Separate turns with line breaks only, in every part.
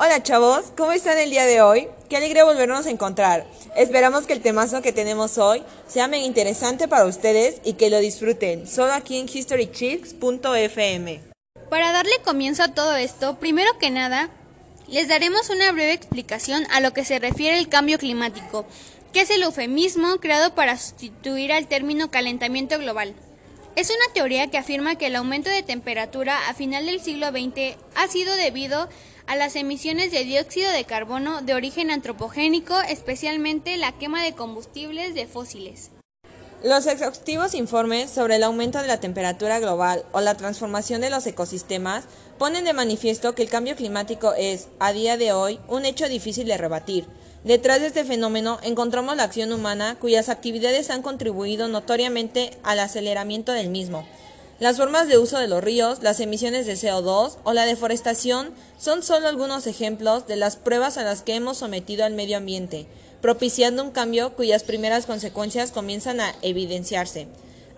Hola chavos, ¿cómo están el día de hoy? Qué alegre volvernos a encontrar. Esperamos que el temazo que tenemos hoy sea muy interesante para ustedes y que lo disfruten, solo aquí en historychicks.fm.
Para darle comienzo a todo esto, primero que nada, les daremos una breve explicación a lo que se refiere el cambio climático, que es el eufemismo creado para sustituir al término calentamiento global. Es una teoría que afirma que el aumento de temperatura a final del siglo XX ha sido debido las emisiones de dióxido de carbono de origen antropogénico, especialmente la quema de combustibles de fósiles.
Los exhaustivos informes sobre el aumento de la temperatura global o la transformación de los ecosistemas ponen de manifiesto que el cambio climático es, a día de hoy, un hecho difícil de rebatir. Detrás de este fenómeno encontramos la acción humana cuyas actividades han contribuido notoriamente al aceleramiento del mismo. Las formas de uso de los ríos, las emisiones de CO2 o la deforestación son solo algunos ejemplos de las pruebas a las que hemos sometido al medio ambiente, propiciando un cambio cuyas primeras consecuencias comienzan a evidenciarse.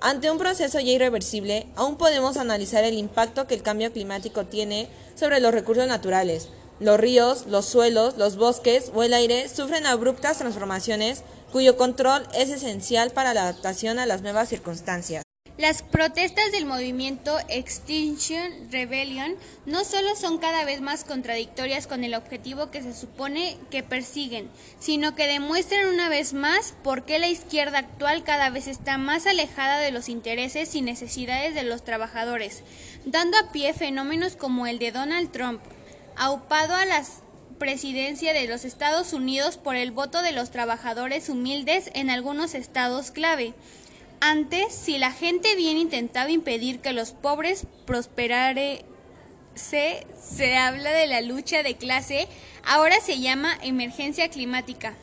Ante un proceso ya irreversible, aún podemos analizar el impacto que el cambio climático tiene sobre los recursos naturales, los ríos, los suelos, los bosques o el aire sufren abruptas transformaciones cuyo control es esencial para la adaptación a las nuevas circunstancias.
Las protestas del movimiento Extinction Rebellion no solo son cada vez más contradictorias con el objetivo que se supone que persiguen, sino que demuestran una vez más por qué la izquierda actual cada vez está más alejada de los intereses y necesidades de los trabajadores, dando a pie fenómenos como el de Donald Trump, aupado a la presidencia de los Estados Unidos por el voto de los trabajadores humildes en algunos estados clave. Antes, si la gente bien intentaba impedir que los pobres prosperare, se, se habla de la lucha de clase, ahora se llama emergencia climática.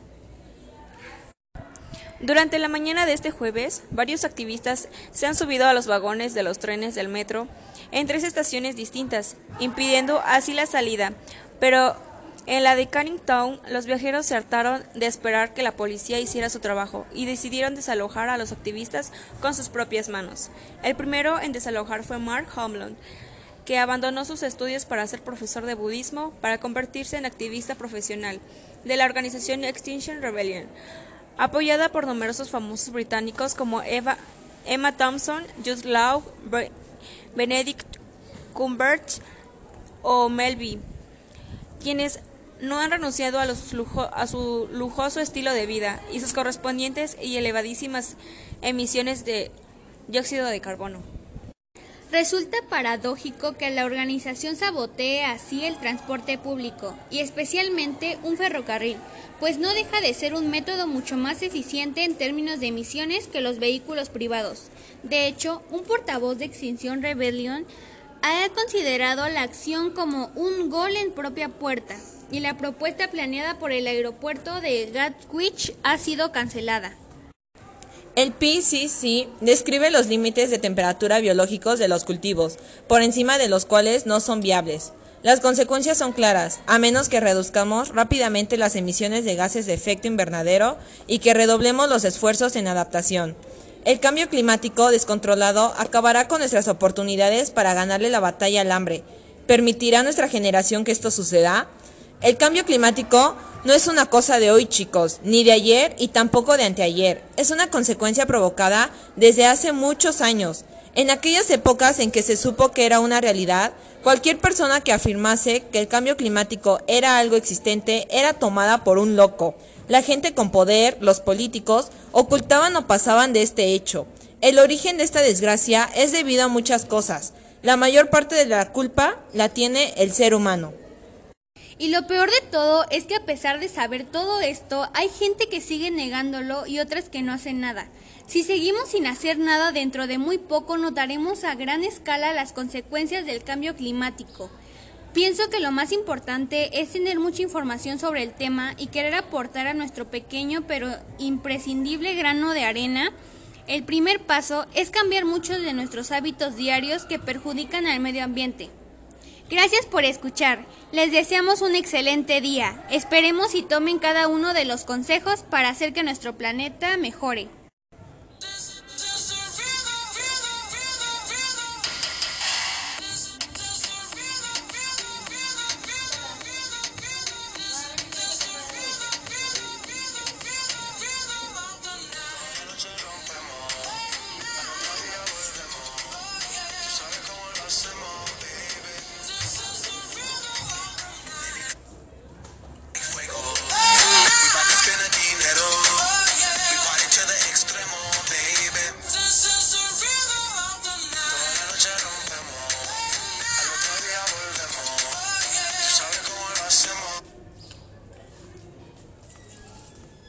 Durante la mañana de este jueves, varios activistas se han subido a los vagones de los trenes del metro en tres estaciones distintas, impidiendo así la salida. Pero en la de Canning Town, los viajeros se hartaron de esperar que la policía hiciera su trabajo y decidieron desalojar a los activistas con sus propias manos. El primero en desalojar fue Mark Homlund, que abandonó sus estudios para ser profesor de budismo para convertirse en activista profesional de la organización Extinction Rebellion apoyada por numerosos famosos británicos como Eva, Emma Thompson, Jude Law, Benedict Cumberbatch o Melby, quienes no han renunciado a, su lujoso estilo de vida y sus correspondientes y elevadísimas emisiones de dióxido de carbono.
Resulta paradójico que la organización sabotee así el transporte público y especialmente un ferrocarril, pues no deja de ser un método mucho más eficiente en términos de emisiones que los vehículos privados. De hecho, un portavoz de Extinción Rebellion ha considerado la acción como un gol en propia puerta y la propuesta planeada por el aeropuerto de Gatwick ha sido cancelada.
El PCC describe los límites de temperatura biológicos de los cultivos, por encima de los cuales no son viables. Las consecuencias son claras, a menos que reduzcamos rápidamente las emisiones de gases de efecto invernadero y que redoblemos los esfuerzos en adaptación. El cambio climático descontrolado acabará con nuestras oportunidades para ganarle la batalla al hambre. ¿Permitirá nuestra generación que esto suceda? El cambio climático no es una cosa de hoy, chicos, ni de ayer y tampoco de anteayer. Es una consecuencia provocada desde hace muchos años. En aquellas épocas en que se supo que era una realidad, cualquier persona que afirmase que el cambio climático era algo existente era tomada por un loco. La gente con poder, los políticos, ocultaban o pasaban de este hecho. El origen de esta desgracia es debido a muchas cosas. La mayor parte de la culpa la tiene el ser humano.
Y lo peor de todo es que a pesar de saber todo esto, hay gente que sigue negándolo y otras que no hacen nada. Si seguimos sin hacer nada, dentro de muy poco notaremos a gran escala las consecuencias del cambio climático. Pienso que lo más importante es tener mucha información sobre el tema y querer aportar a nuestro pequeño pero imprescindible grano de arena. El primer paso es cambiar muchos de nuestros hábitos diarios que perjudican al medio ambiente. Gracias por escuchar. Les deseamos un excelente día. Esperemos y tomen cada uno de los consejos para hacer que nuestro planeta mejore.